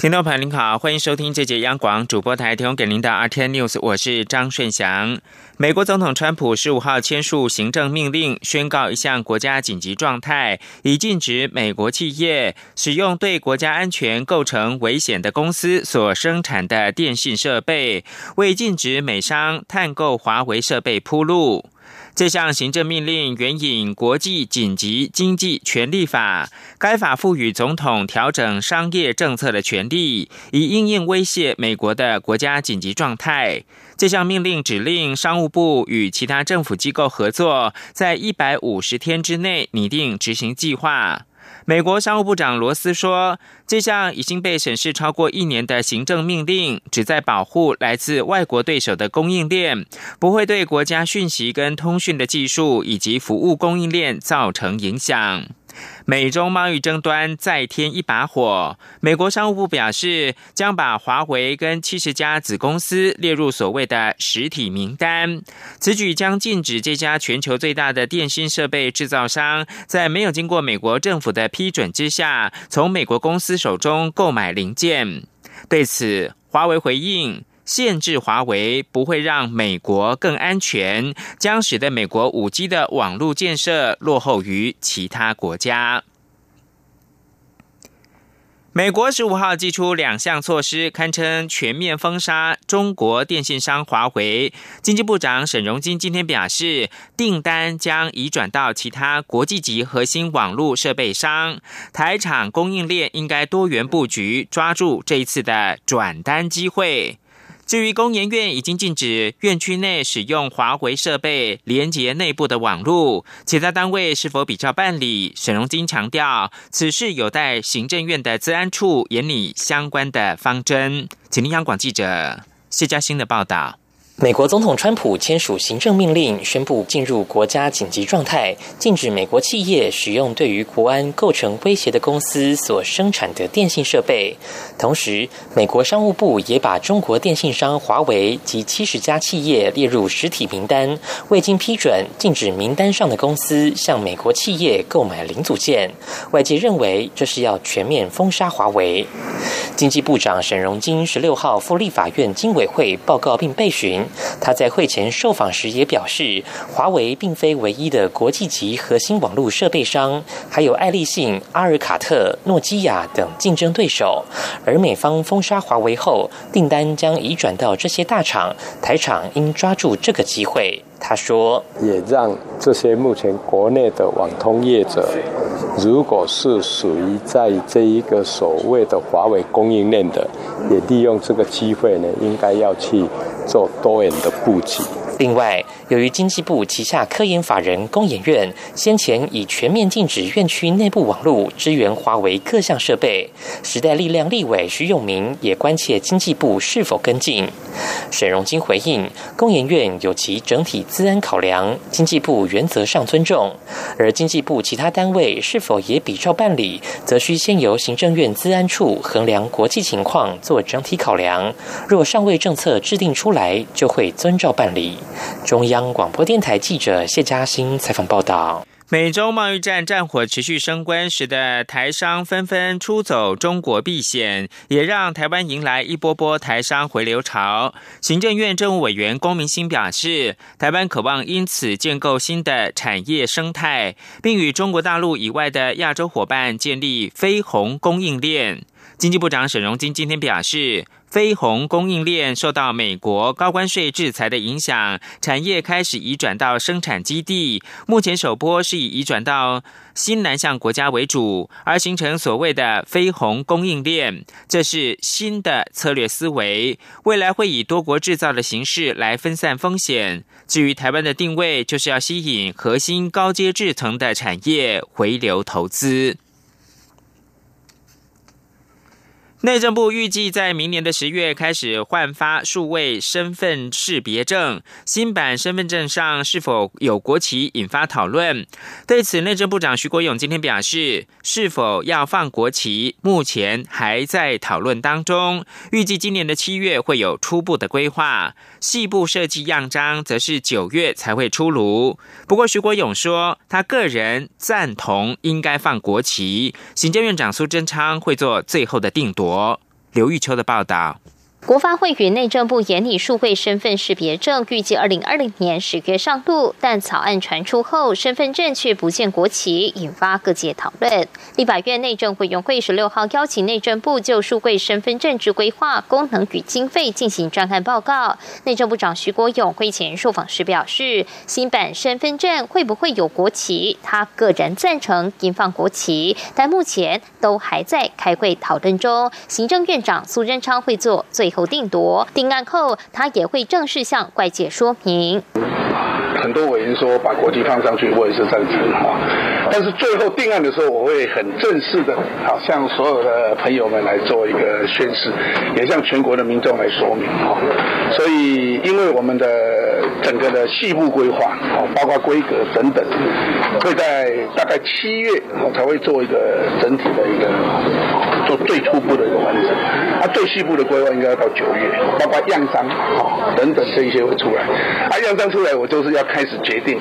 听众朋友您好，欢迎收听这节央广主播台提供给您的 RTN News，我是张顺祥。美国总统川普十五号签署行政命令，宣告一项国家紧急状态，以禁止美国企业使用对国家安全构成危险的公司所生产的电信设备，为禁止美商探购华为设备铺路。这项行政命令援引《国际紧急经济权利法》，该法赋予总统调整商业政策的权利，以应应威胁美国的国家紧急状态。这项命令指令商务部与其他政府机构合作，在一百五十天之内拟定执行计划。美国商务部长罗斯说：“这项已经被审视超过一年的行政命令，旨在保护来自外国对手的供应链，不会对国家讯息跟通讯的技术以及服务供应链造成影响。”美中贸易争端再添一把火。美国商务部表示，将把华为跟七十家子公司列入所谓的实体名单。此举将禁止这家全球最大的电信设备制造商，在没有经过美国政府的批准之下，从美国公司手中购买零件。对此，华为回应。限制华为不会让美国更安全，将使得美国五 G 的网络建设落后于其他国家。美国十五号寄出两项措施，堪称全面封杀中国电信商华为。经济部长沈荣金今天表示，订单将移转到其他国际级核心网络设备商，台厂供应链应该多元布局，抓住这一次的转单机会。至于工研院已经禁止院区内使用华为设备连接内部的网络，其他单位是否比照办理？沈荣金强调，此事有待行政院的资安处研拟相关的方针。请听央广记者谢嘉欣的报道。美国总统川普签署行政命令，宣布进入国家紧急状态，禁止美国企业使用对于国安构成威胁的公司所生产的电信设备。同时，美国商务部也把中国电信商华为及七十家企业列入实体名单，未经批准，禁止名单上的公司向美国企业购买零组件。外界认为这是要全面封杀华为。经济部长沈荣金十六号赴立法院经委会报告并备询。他在会前受访时也表示，华为并非唯一的国际级核心网络设备商，还有爱立信、阿尔卡特、诺基亚等竞争对手。而美方封杀华为后，订单将移转到这些大厂，台厂应抓住这个机会。他说：“也让这些目前国内的网通业者，如果是属于在这一个所谓的华为供应链的，也利用这个机会呢，应该要去做多元的布局。”另外，由于经济部旗下科研法人工研院先前已全面禁止院区内部网络支援华为各项设备，时代力量立委徐永明也关切经济部是否跟进。沈荣金回应，工研院有其整体资安考量，经济部原则上尊重；而经济部其他单位是否也比照办理，则需先由行政院资安处衡量国际情况，做整体考量。若尚未政策制定出来，就会遵照办理。中央广播电台记者谢嘉欣采访报道：美洲贸易战战火持续升温，使得台商纷纷出走中国避险，也让台湾迎来一波波台商回流潮。行政院政务委员龚明鑫表示，台湾渴望因此建构新的产业生态，并与中国大陆以外的亚洲伙伴建立非红供应链。经济部长沈荣金今天表示。飞鸿供应链受到美国高关税制裁的影响，产业开始移转到生产基地。目前首波是以移转到新南向国家为主，而形成所谓的飞鸿供应链，这是新的策略思维。未来会以多国制造的形式来分散风险。至于台湾的定位，就是要吸引核心高阶制层的产业回流投资。内政部预计在明年的十月开始换发数位身份识别证，新版身份证上是否有国旗引发讨论。对此，内政部长徐国勇今天表示，是否要放国旗，目前还在讨论当中，预计今年的七月会有初步的规划，细部设计样章则是九月才会出炉。不过，徐国勇说，他个人赞同应该放国旗，行政院长苏贞昌会做最后的定夺。刘玉秋的报道。国发会与内政部研拟数位身份识别证，预计二零二零年十月上路，但草案传出后，身份证却不见国旗，引发各界讨论。立法院内政委员会十六号邀请内政部就数位身份证之规划、功能与经费进行专案报告。内政部长徐国勇会前受访时表示，新版身份证会不会有国旗？他个人赞成应放国旗，但目前都还在开会讨论中。行政院长苏贞昌会做最。后定夺定案后，他也会正式向外界说明。很多委员说把国旗放上去，我也是赞成哈。但是最后定案的时候，我会很正式的，好向所有的朋友们来做一个宣誓，也向全国的民众来说明哈。所以，因为我们的整个的细部规划，好，包括规格等等，会在大概七月，我才会做一个整体的一个做最初步的一个完成。啊，最细部的规划应该要到九月，包括样章，哦，等等这一些会出来。啊，样章出来，我就是要开始决定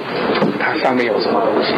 它上面有什么东西。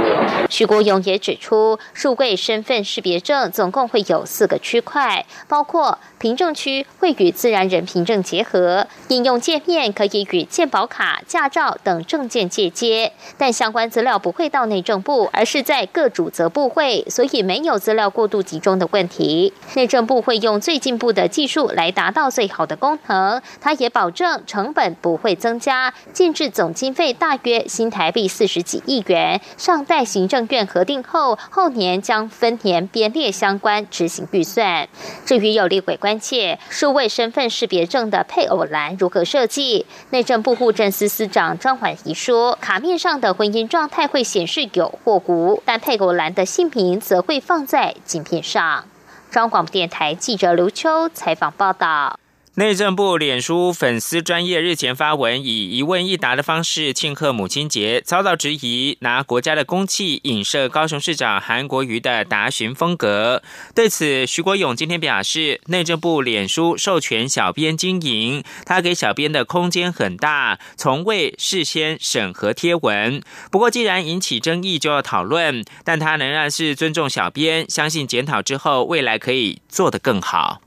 徐国勇也指出，数位身份识别证总共会有四个区块，包括凭证区会与自然人凭证结合，应用界面可以与健保卡、驾照等证件借接，但相关资料不会到内政部，而是在各主责部会，所以没有资料过度集中的问题。内政部会用最进步的技术来达到最好的功能，他也保证成本不会增加，建制总经费大约新台币四十几亿元，尚待行政院核定后，后年将分年编列相关执行预算。至于有立委关切数位身份识别证的配偶栏如何设计，内政部户政司司长张婉仪说，卡面上的婚姻状态会显示有或无，但配偶栏的姓名则会放在镜片上。中央广播电台记者刘秋采访报道。内政部脸书粉丝专业日前发文，以一问一答的方式庆贺母亲节，遭到质疑拿国家的公器影射高雄市长韩国瑜的答询风格。对此，徐国勇今天表示，内政部脸书授权小编经营，他给小编的空间很大，从未事先审核贴文。不过，既然引起争议，就要讨论，但他仍然是尊重小编，相信检讨之后，未来可以做得更好。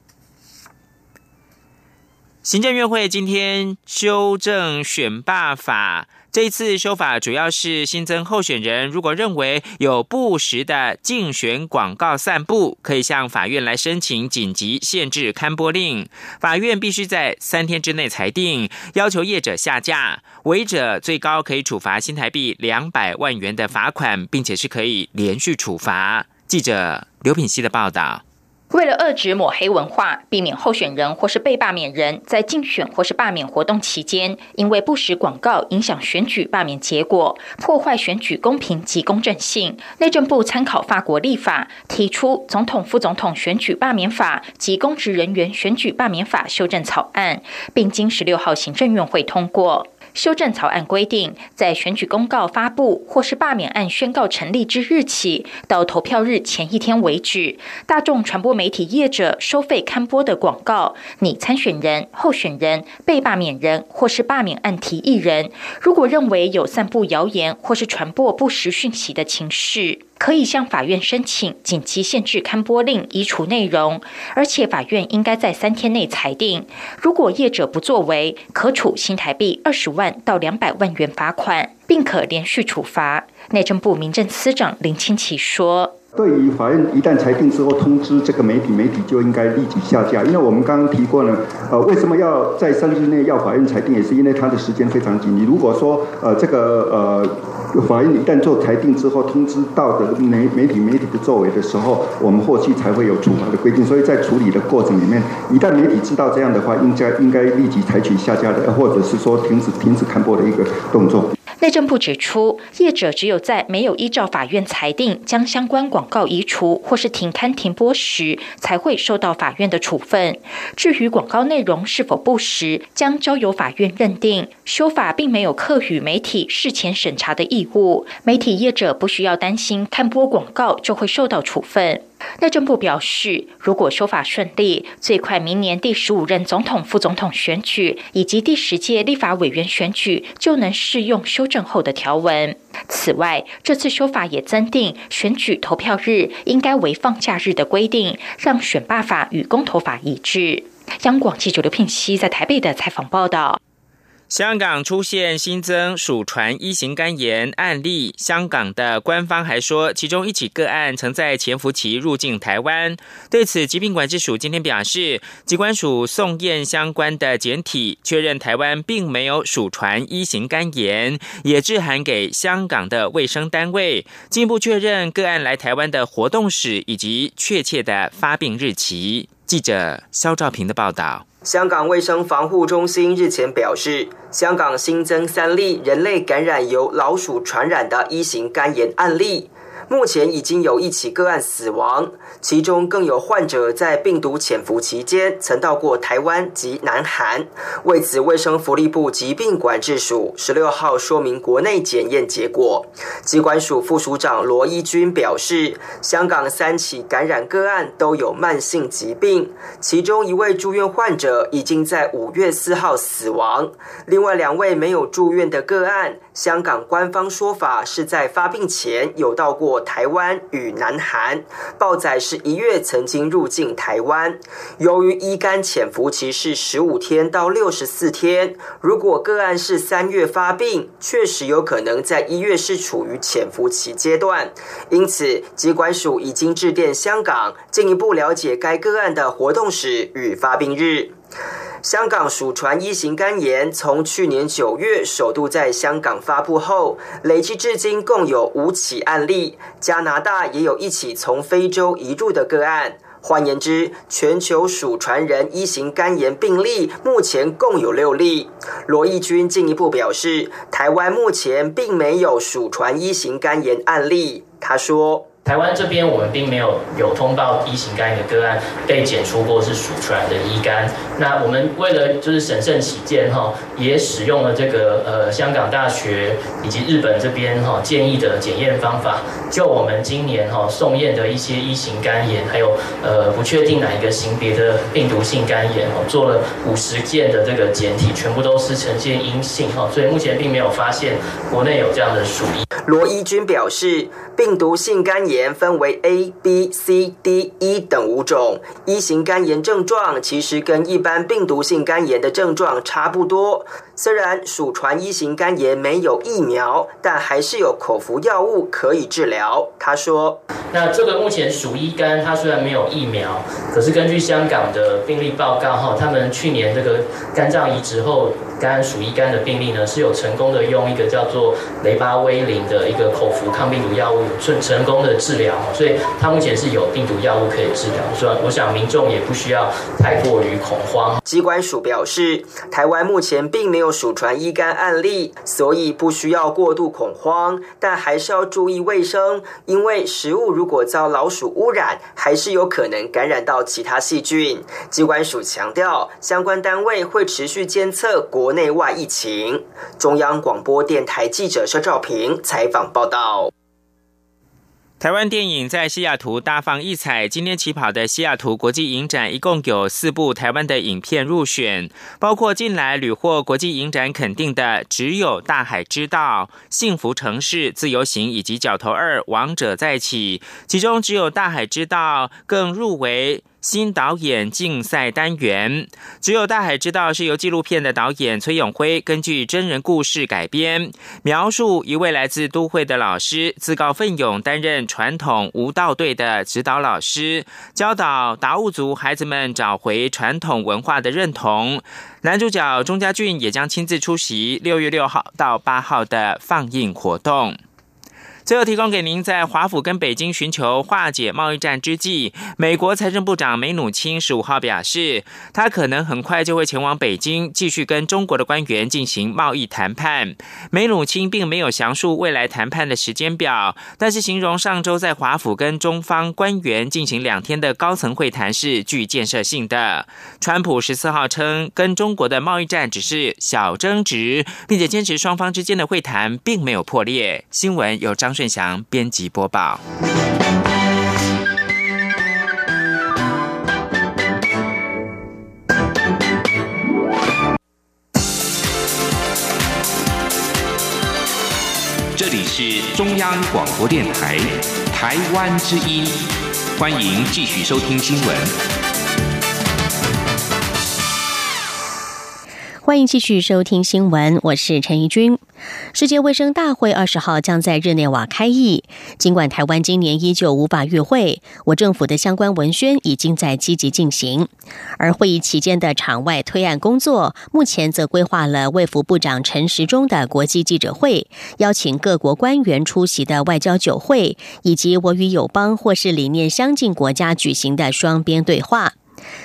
行政院会今天修正选罢法，这一次修法主要是新增候选人，如果认为有不实的竞选广告散布，可以向法院来申请紧急限制刊播令，法院必须在三天之内裁定，要求业者下架，违者最高可以处罚新台币两百万元的罚款，并且是可以连续处罚。记者刘品希的报道。为了遏止抹黑文化，避免候选人或是被罢免人在竞选或是罢免活动期间，因为不实广告影响选举罢免结果，破坏选举公平及公正性，内政部参考法国立法，提出《总统、副总统选举罢免法》及《公职人员选举罢免法》修正草案，并经十六号行政院会通过。修正草案规定，在选举公告发布或是罢免案宣告成立之日起，到投票日前一天为止，大众传播媒体业者收费刊播的广告，拟参选人、候选人、被罢免人或是罢免案提议人，如果认为有散布谣言或是传播不实讯息的情势。可以向法院申请紧急限制刊播令，移除内容，而且法院应该在三天内裁定。如果业者不作为，可处新台币二十万到两百万元罚款，并可连续处罚。内政部民政司长林清奇说。对于法院一旦裁定之后通知这个媒体，媒体就应该立即下架。因为我们刚刚提过呢，呃，为什么要在三日内要法院裁定，也是因为它的时间非常紧。你如果说呃这个呃法院一旦做裁定之后通知到的媒媒体媒体的作为的时候，我们后续才会有处罚的规定。所以在处理的过程里面，一旦媒体知道这样的话，应该应该立即采取下架的，或者是说停止停止刊播的一个动作。内政部指出，业者只有在没有依照法院裁定将相关广告移除或是停刊停播时，才会受到法院的处分。至于广告内容是否不实，将交由法院认定。修法并没有课予媒体事前审查的义务，媒体业者不需要担心看播广告就会受到处分。内政部表示，如果修法顺利，最快明年第十五任总统、副总统选举以及第十届立法委员选举就能适用修正后的条文。此外，这次修法也增订选举投票日应该为放假日的规定，让选罢法与公投法一致。央广记者刘聘熙在台北的采访报道。香港出现新增鼠传一型肝炎案例，香港的官方还说，其中一起个案曾在潜伏期入境台湾。对此，疾病管制署今天表示，机关署送验相关的检体，确认台湾并没有鼠传一型肝炎，也致函给香港的卫生单位，进一步确认个案来台湾的活动史以及确切的发病日期。记者肖兆平的报道。香港卫生防护中心日前表示，香港新增三例人类感染由老鼠传染的一型肝炎案例。目前已经有一起个案死亡，其中更有患者在病毒潜伏期间曾到过台湾及南韩。为此，卫生福利部疾病管制署十六号说明国内检验结果。机关署副署长罗一军表示，香港三起感染个案都有慢性疾病，其中一位住院患者已经在五月四号死亡，另外两位没有住院的个案。香港官方说法是在发病前有到过台湾与南韩，报载是一月曾经入境台湾。由于乙肝潜伏期是十五天到六十四天，如果个案是三月发病，确实有可能在一月是处于潜伏期阶段。因此，机关署已经致电香港，进一步了解该个案的活动史与发病日。香港鼠传一型肝炎从去年九月首度在香港发布后，累计至今共有五起案例。加拿大也有一起从非洲移入的个案。换言之，全球鼠传人一型肝炎病例目前共有六例。罗义军进一步表示，台湾目前并没有鼠传一型肝炎案例。他说。台湾这边我们并没有有通报一型肝炎的个案被检出过是鼠传的乙肝。那我们为了就是审慎起见哈，也使用了这个呃香港大学以及日本这边哈建议的检验方法，就我们今年哈送验的一些一型肝炎，还有呃不确定哪一个型别的病毒性肝炎哦，做了五十件的这个检体，全部都是呈现阴性哈，所以目前并没有发现国内有这样的鼠疫。罗一军表示，病毒性肝炎分为 A、B、C、D、E 等五种。一型肝炎症状其实跟一般病毒性肝炎的症状差不多。虽然鼠传一型肝炎没有疫苗，但还是有口服药物可以治疗。他说：“那这个目前鼠一肝，它虽然没有疫苗，可是根据香港的病例报告，哈，他们去年这个肝脏移植后。”肝鼠一肝的病例呢，是有成功的用一个叫做雷巴威林的一个口服抗病毒药物，成成功的治疗，所以它目前是有病毒药物可以治疗，所以我想民众也不需要太过于恐慌。机关署表示，台湾目前并没有有鼠传乙肝案例，所以不需要过度恐慌，但还是要注意卫生，因为食物如果遭老鼠污染，还是有可能感染到其他细菌。机关署强调，相关单位会持续监测国。国内外疫情，中央广播电台记者肖照平采访报道。台湾电影在西雅图大放异彩，今天起跑的西雅图国际影展一共有四部台湾的影片入选，包括近来屡获国际影展肯定的《只有大海知道》《幸福城市》《自由行》以及《角头二王者再起》，其中《只有大海知道》更入围。新导演竞赛单元，只有大海知道是由纪录片的导演崔永辉根据真人故事改编，描述一位来自都会的老师自告奋勇担任传统舞蹈队的指导老师，教导达悟族孩子们找回传统文化的认同。男主角钟家俊也将亲自出席六月六号到八号的放映活动。最后提供给您，在华府跟北京寻求化解贸易战之际，美国财政部长梅努钦十五号表示，他可能很快就会前往北京，继续跟中国的官员进行贸易谈判。梅努钦并没有详述未来谈判的时间表，但是形容上周在华府跟中方官员进行两天的高层会谈是具建设性的。川普十四号称，跟中国的贸易战只是小争执，并且坚持双方之间的会谈并没有破裂。新闻由张。顺祥编辑播报。这里是中央广播电台台湾之音，欢迎继续收听新闻。欢迎继续收听新闻，我是陈怡君。世界卫生大会二十号将在日内瓦开议。尽管台湾今年依旧无法与会，我政府的相关文宣已经在积极进行。而会议期间的场外推案工作，目前则规划了卫福部长陈时中的国际记者会，邀请各国官员出席的外交酒会，以及我与友邦或是理念相近国家举行的双边对话。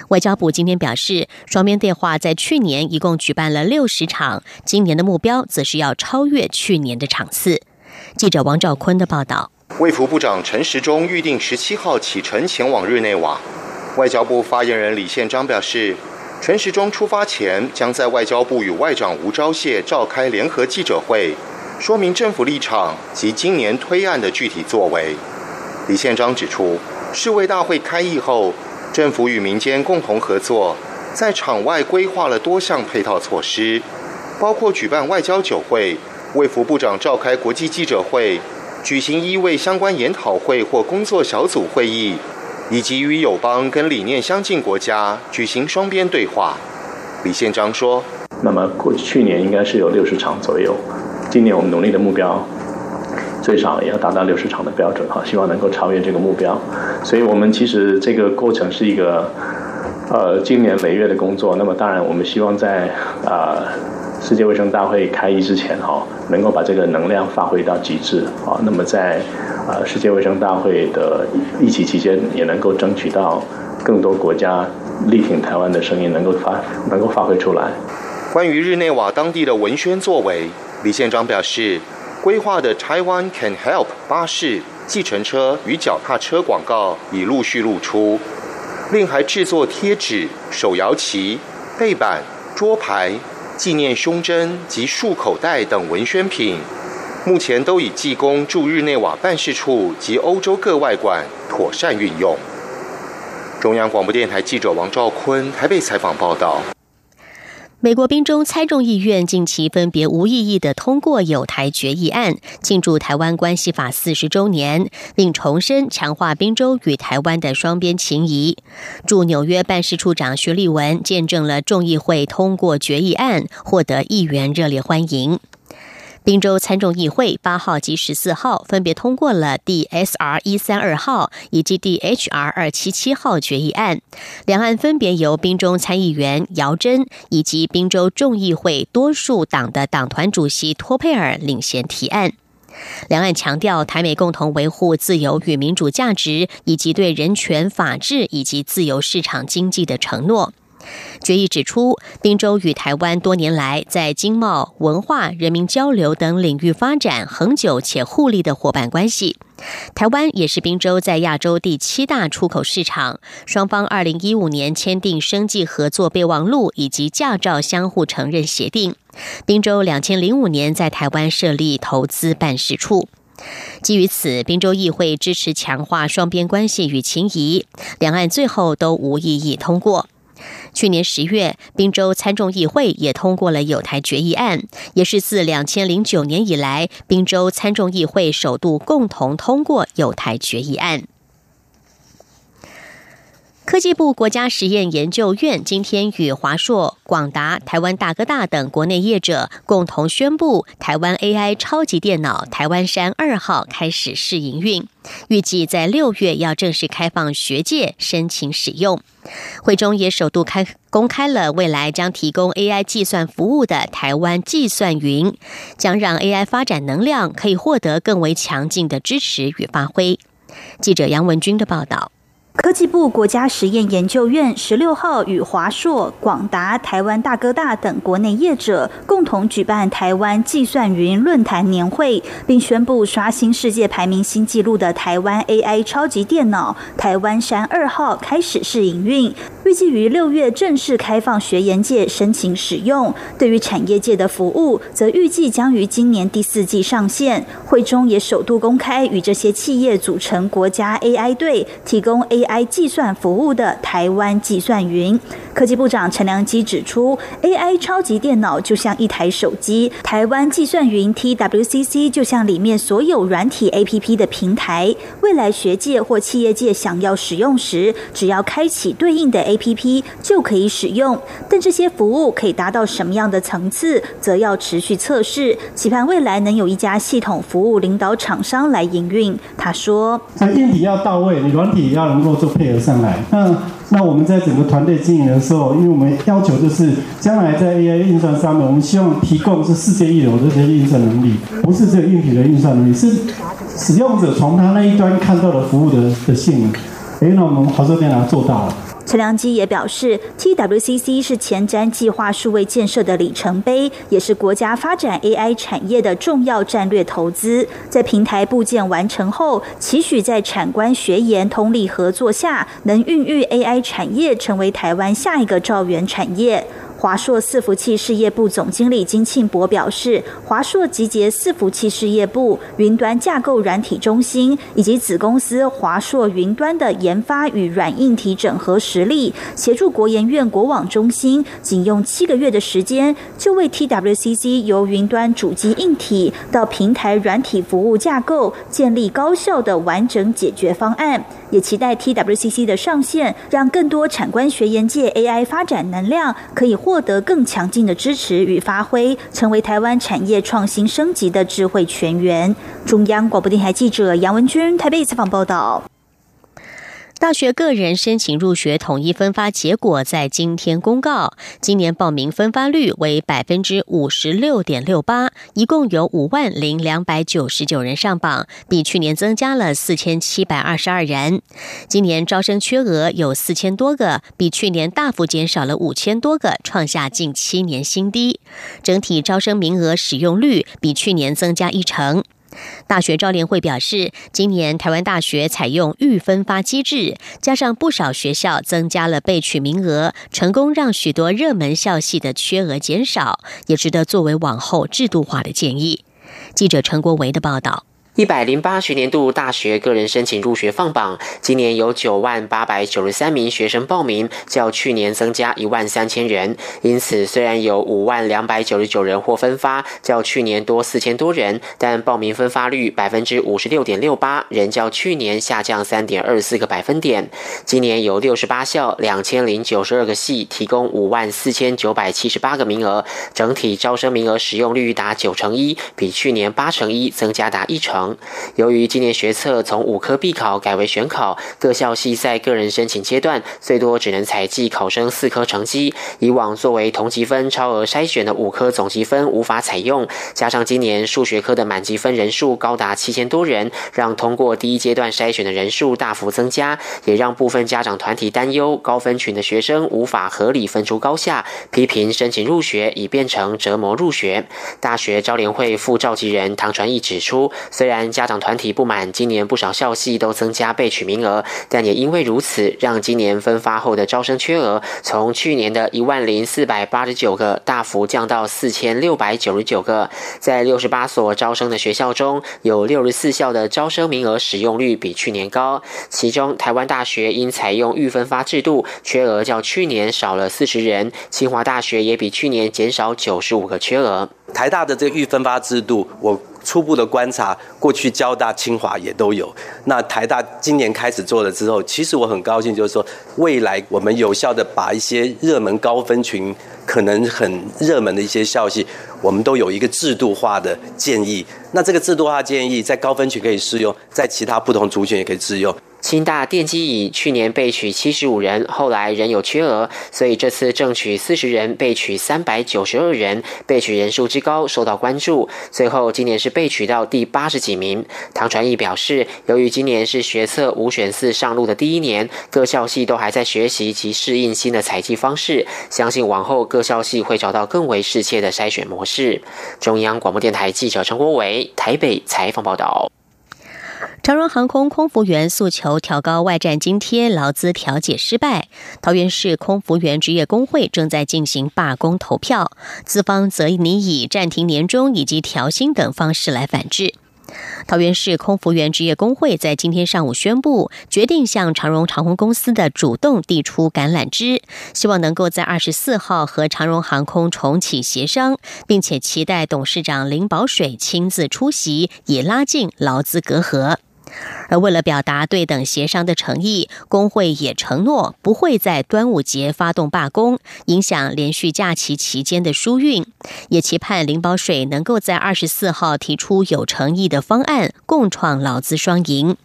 外交部今天表示，双边对话在去年一共举办了六十场，今年的目标则是要超越去年的场次。记者王兆坤的报道。卫福部长陈时中预定十七号启程前往日内瓦。外交部发言人李宪章表示，陈时中出发前将在外交部与外长吴钊燮召开联合记者会，说明政府立场及今年推案的具体作为。李宪章指出，世卫大会开议后。政府与民间共同合作，在场外规划了多项配套措施，包括举办外交酒会、为副部长召开国际记者会、举行一位相关研讨会或工作小组会议，以及与友邦跟理念相近国家举行双边对话。李宪章说：“那么过去年应该是有六十场左右，今年我们努力的目标。”最少也要达到六十场的标准哈，希望能够超越这个目标。所以，我们其实这个过程是一个呃今年累月的工作。那么，当然我们希望在啊世界卫生大会开议之前哈，能够把这个能量发挥到极致啊。那么，在啊世界卫生大会的疫情期间，也能够争取到更多国家力挺台湾的声音能够发能够发挥出来。关于日内瓦当地的文宣作为，李宪章表示。规划的 Taiwan Can Help 巴士、计程车与脚踏车广告已陆续露出，另还制作贴纸、手摇旗、背板、桌牌、纪念胸针及束口袋等文宣品，目前都已寄供驻日内瓦办事处及欧洲各外馆妥善运用。中央广播电台记者王兆坤台北采访报道。美国宾州参众议院近期分别无异议的通过有台决议案，庆祝台湾关系法四十周年，并重申强化宾州与台湾的双边情谊。驻纽约办事处长徐立文见证了众议会通过决议案，获得议员热烈欢迎。宾州参众议会八号及十四号分别通过了第 S.R. 一三二号以及第 H.R. 二七七号决议案，两岸分别由宾州参议员姚真以及宾州众议会多数党的党团主席托佩尔领衔提案。两岸强调台美共同维护自由与民主价值，以及对人权、法治以及自由市场经济的承诺。决议指出，宾州与台湾多年来在经贸、文化、人民交流等领域发展恒久且互利的伙伴关系。台湾也是宾州在亚洲第七大出口市场。双方二零一五年签订生计合作备忘录以及驾照相互承认协定。宾州两千零五年在台湾设立投资办事处。基于此，宾州议会支持强化双边关系与情谊，两岸最后都无异议通过。去年十月，宾州参众议会也通过了有台决议案，也是自两千零九年以来，宾州参众议会首度共同通过有台决议案。科技部国家实验研究院今天与华硕、广达、台湾大哥大等国内业者共同宣布，台湾 AI 超级电脑台湾山二号开始试营运，预计在六月要正式开放学界申请使用。会中也首度开公开了未来将提供 AI 计算服务的台湾计算云，将让 AI 发展能量可以获得更为强劲的支持与发挥。记者杨文军的报道。科技部国家实验研究院十六号与华硕、广达、台湾大哥大等国内业者共同举办台湾计算云论坛年会，并宣布刷新世界排名新纪录的台湾 AI 超级电脑台湾山二号开始试营运，预计于六月正式开放学研界申请使用。对于产业界的服务，则预计将于今年第四季上线。会中也首度公开与这些企业组成国家 AI 队，提供 AI。AI 计算服务的台湾计算云科技部长陈良基指出，AI 超级电脑就像一台手机，台湾计算云 TWCC 就像里面所有软体 APP 的平台。未来学界或企业界想要使用时，只要开启对应的 APP 就可以使用。但这些服务可以达到什么样的层次，则要持续测试。期盼未来能有一家系统服务领导厂商来营运。他说：“在硬体要到位，你软体要能够。”做配合上来，那那我们在整个团队经营的时候，因为我们要求就是将来在 AI 运算上面，我们希望提供是世界一流的这些运算能力，不是只有硬体的运算能力，是使用者从他那一端看到的服务的的性能。哎，那我们华硕电脑做到了。陈良基也表示，TWCC 是前瞻计划数位建设的里程碑，也是国家发展 AI 产业的重要战略投资。在平台部件完成后，期许在产官学研通力合作下，能孕育 AI 产业成为台湾下一个兆元产业。华硕伺服器事业部总经理金庆博表示，华硕集结伺服器事业部、云端架构软体中心以及子公司华硕云端的研发与软硬体整合实力，协助国研院国网中心，仅用七个月的时间，就为 TWCC 由云端主机硬体到平台软体服务架构，建立高效的完整解决方案。也期待 TWCC 的上线，让更多产官学研界 AI 发展能量可以获得更强劲的支持与发挥，成为台湾产业创新升级的智慧泉源。中央广播电台记者杨文君台北采访报道。大学个人申请入学统一分发结果在今天公告，今年报名分发率为百分之五十六点六八，一共有五万零两百九十九人上榜，比去年增加了四千七百二十二人。今年招生缺额有四千多个，比去年大幅减少了五千多个，创下近七年新低。整体招生名额使用率比去年增加一成。大学招联会表示，今年台湾大学采用预分发机制，加上不少学校增加了备取名额，成功让许多热门校系的缺额减少，也值得作为往后制度化的建议。记者陈国维的报道。一百零八学年度大学个人申请入学放榜，今年有九万八百九十三名学生报名，较去年增加一万三千人。因此，虽然有五万两百九十九人获分发，较去年多四千多人，但报名分发率百分之五十六点六八，仍较去年下降三点二四个百分点。今年有六十八校两千零九十二个系提供五万四千九百七十八个名额，整体招生名额使用率达九成一，比去年八成一增加达一成。由于今年学测从五科必考改为选考，各校系在个人申请阶段最多只能采集考生四科成绩。以往作为同级分超额筛选的五科总积分无法采用，加上今年数学科的满级分人数高达七千多人，让通过第一阶段筛选的人数大幅增加，也让部分家长团体担忧高分群的学生无法合理分出高下，批评申请入学已变成折磨入学。大学招联会副召集人唐传义指出，虽然家长团体不满，今年不少校系都增加备取名额，但也因为如此，让今年分发后的招生缺额从去年的一万零四百八十九个大幅降到四千六百九十九个。在六十八所招生的学校中，有六十四校的招生名额使用率比去年高，其中台湾大学因采用预分发制度，缺额较去年少了四十人；清华大学也比去年减少九十五个缺额。台大的这个预分发制度，我。初步的观察，过去交大、清华也都有。那台大今年开始做了之后，其实我很高兴，就是说未来我们有效的把一些热门高分群、可能很热门的一些消息，我们都有一个制度化的建议。那这个制度化建议在高分群可以适用，在其他不同族群也可以适用。清大电机乙去年被取七十五人，后来仍有缺额，所以这次正取四十人，被取三百九十二人，被取人数之高受到关注。最后今年是被取到第八十几名。唐传义表示，由于今年是学测五选四上路的第一年，各校系都还在学习及适应新的采集方式，相信往后各校系会找到更为适切的筛选模式。中央广播电台记者陈国伟台北采访报道。长荣航空空服员诉求调高外站津贴，劳资调解失败。桃园市空服员职业工会正在进行罢工投票，资方则拟以暂停年终以及调薪等方式来反制。桃园市空服员职业工会在今天上午宣布，决定向长荣航空公司的主动递出橄榄枝，希望能够在二十四号和长荣航空重启协商，并且期待董事长林宝水亲自出席，以拉近劳资隔阂。而为了表达对等协商的诚意，工会也承诺不会在端午节发动罢工，影响连续假期期间的疏运。也期盼林宝水能够在二十四号提出有诚意的方案，共创劳资双赢。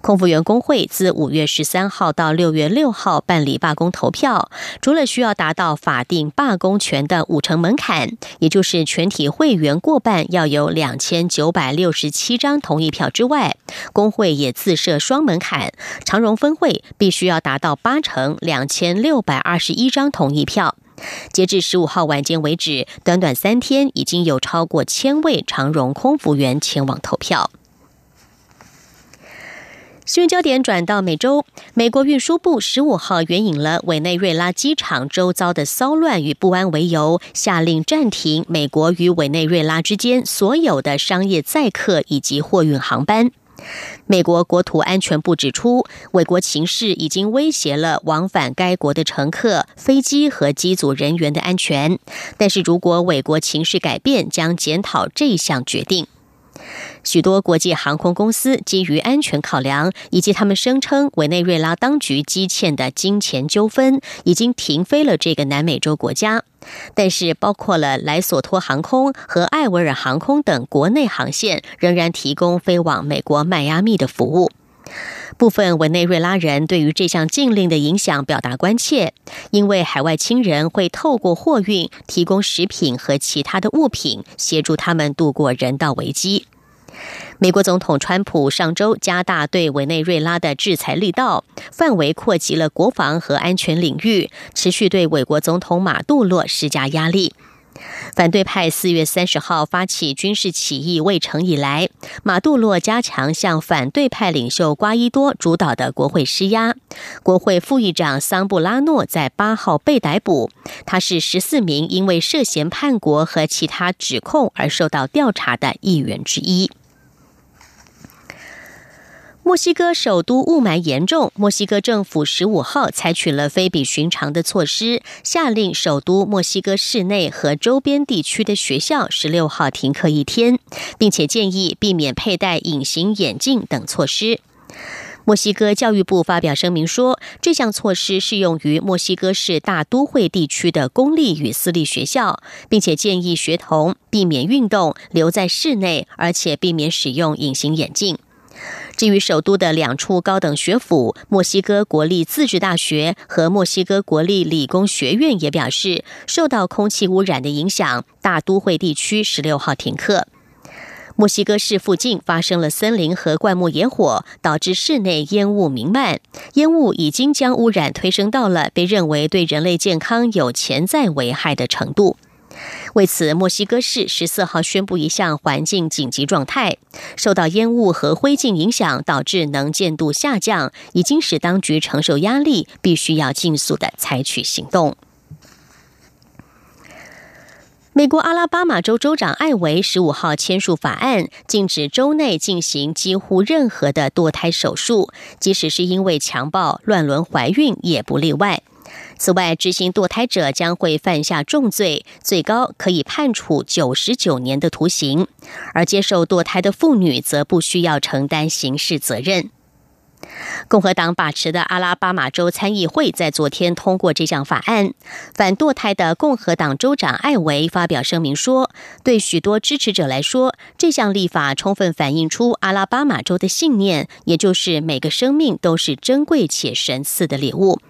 空服员工会自五月十三号到六月六号办理罢工投票，除了需要达到法定罢工权的五成门槛，也就是全体会员过半要有两千九百六十七张同意票之外，工会也自设双门槛，长荣分会必须要达到八成两千六百二十一张同意票。截至十五号晚间为止，短短三天已经有超过千位长荣空服员前往投票。新闻焦点转到美洲，美国运输部十五号援引了委内瑞拉机场周遭的骚乱与不安为由，下令暂停美国与委内瑞拉之间所有的商业载客以及货运航班。美国国土安全部指出，美国情势已经威胁了往返该国的乘客、飞机和机组人员的安全，但是如果美国情势改变，将检讨这项决定。许多国际航空公司基于安全考量，以及他们声称委内瑞拉当局积欠的金钱纠纷，已经停飞了这个南美洲国家。但是，包括了莱索托航空和艾维尔航空等国内航线，仍然提供飞往美国迈阿密的服务。部分委内瑞拉人对于这项禁令的影响表达关切，因为海外亲人会透过货运提供食品和其他的物品，协助他们度过人道危机。美国总统川普上周加大对委内瑞拉的制裁力道，范围扩及了国防和安全领域，持续对美国总统马杜洛施加压力。反对派四月三十号发起军事起义未成以来，马杜洛加强向反对派领袖瓜伊多主导的国会施压。国会副议长桑布拉诺在八号被逮捕，他是十四名因为涉嫌叛国和其他指控而受到调查的议员之一。墨西哥首都雾霾严重，墨西哥政府十五号采取了非比寻常的措施，下令首都墨西哥市内和周边地区的学校十六号停课一天，并且建议避免佩戴隐形眼镜等措施。墨西哥教育部发表声明说，这项措施适用于墨西哥市大都会地区的公立与私立学校，并且建议学童避免运动，留在室内，而且避免使用隐形眼镜。至于首都的两处高等学府——墨西哥国立自治大学和墨西哥国立理工学院，也表示受到空气污染的影响，大都会地区十六号停课。墨西哥市附近发生了森林和灌木野火，导致室内烟雾弥漫，烟雾已经将污染推升到了被认为对人类健康有潜在危害的程度。为此，墨西哥市十四号宣布一项环境紧急状态。受到烟雾和灰烬影响，导致能见度下降，已经使当局承受压力，必须要尽速的采取行动。美国阿拉巴马州州长艾维十五号签署法案，禁止州内进行几乎任何的堕胎手术，即使是因为强暴、乱伦怀孕，也不例外。此外，执行堕胎者将会犯下重罪，最高可以判处九十九年的徒刑；而接受堕胎的妇女则不需要承担刑事责任。共和党把持的阿拉巴马州参议会在昨天通过这项法案。反堕胎的共和党州长艾维发表声明说：“对许多支持者来说，这项立法充分反映出阿拉巴马州的信念，也就是每个生命都是珍贵且神赐的礼物。”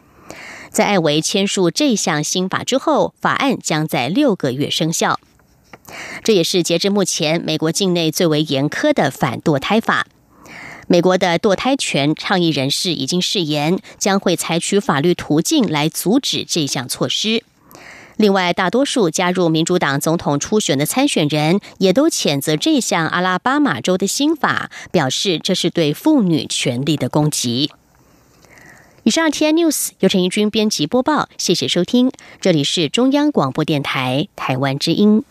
在艾维签署这项新法之后，法案将在六个月生效。这也是截至目前美国境内最为严苛的反堕胎法。美国的堕胎权倡议人士已经誓言，将会采取法律途径来阻止这项措施。另外，大多数加入民主党总统初选的参选人也都谴责这项阿拉巴马州的新法，表示这是对妇女权利的攻击。以上 T N News 由陈一君编辑播报，谢谢收听，这里是中央广播电台台湾之音。